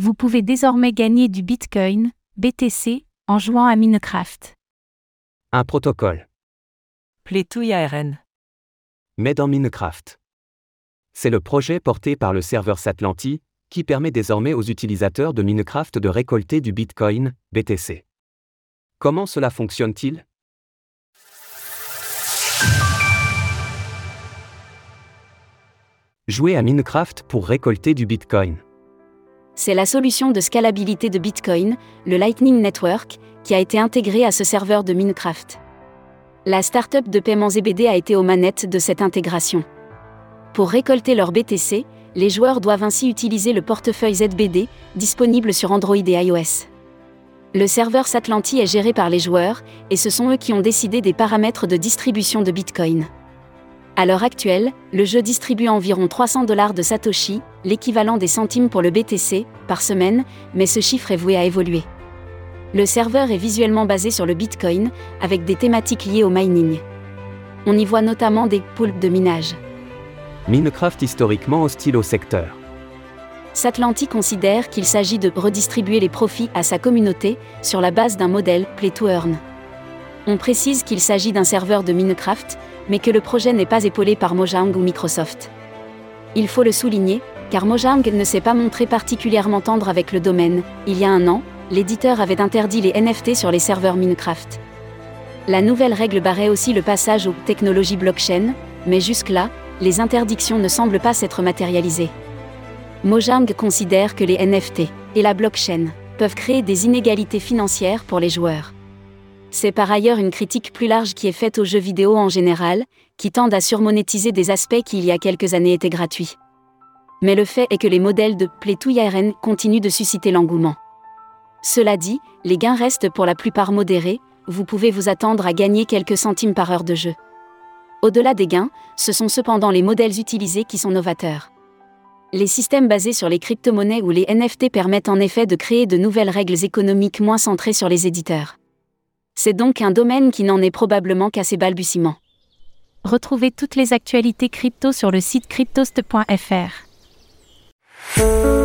Vous pouvez désormais gagner du Bitcoin, BTC, en jouant à Minecraft. Un protocole. Play ARN. Mais en Minecraft. C'est le projet porté par le serveur Satlanti, qui permet désormais aux utilisateurs de Minecraft de récolter du Bitcoin, BTC. Comment cela fonctionne-t-il? Jouer à Minecraft pour récolter du Bitcoin. C'est la solution de scalabilité de Bitcoin, le Lightning Network, qui a été intégré à ce serveur de Minecraft. La startup de paiement ZBD a été aux manettes de cette intégration. Pour récolter leur BTC, les joueurs doivent ainsi utiliser le portefeuille ZBD, disponible sur Android et iOS. Le serveur Satlanti est géré par les joueurs, et ce sont eux qui ont décidé des paramètres de distribution de Bitcoin. À l'heure actuelle, le jeu distribue environ 300 dollars de Satoshi, l'équivalent des centimes pour le BTC, par semaine, mais ce chiffre est voué à évoluer. Le serveur est visuellement basé sur le Bitcoin, avec des thématiques liées au mining. On y voit notamment des poulpes de minage. Minecraft historiquement hostile au secteur. Satlanti considère qu'il s'agit de redistribuer les profits à sa communauté sur la base d'un modèle Play to Earn. On précise qu'il s'agit d'un serveur de Minecraft, mais que le projet n'est pas épaulé par Mojang ou Microsoft. Il faut le souligner, car Mojang ne s'est pas montré particulièrement tendre avec le domaine. Il y a un an, l'éditeur avait interdit les NFT sur les serveurs Minecraft. La nouvelle règle barrait aussi le passage aux technologies blockchain, mais jusque-là, les interdictions ne semblent pas s'être matérialisées. Mojang considère que les NFT et la blockchain peuvent créer des inégalités financières pour les joueurs. C'est par ailleurs une critique plus large qui est faite aux jeux vidéo en général, qui tendent à surmonétiser des aspects qui il y a quelques années étaient gratuits. Mais le fait est que les modèles de Play to Earn continuent de susciter l'engouement. Cela dit, les gains restent pour la plupart modérés, vous pouvez vous attendre à gagner quelques centimes par heure de jeu. Au-delà des gains, ce sont cependant les modèles utilisés qui sont novateurs. Les systèmes basés sur les crypto-monnaies ou les NFT permettent en effet de créer de nouvelles règles économiques moins centrées sur les éditeurs. C'est donc un domaine qui n'en est probablement qu'à ses balbutiements. Retrouvez toutes les actualités crypto sur le site cryptost.fr.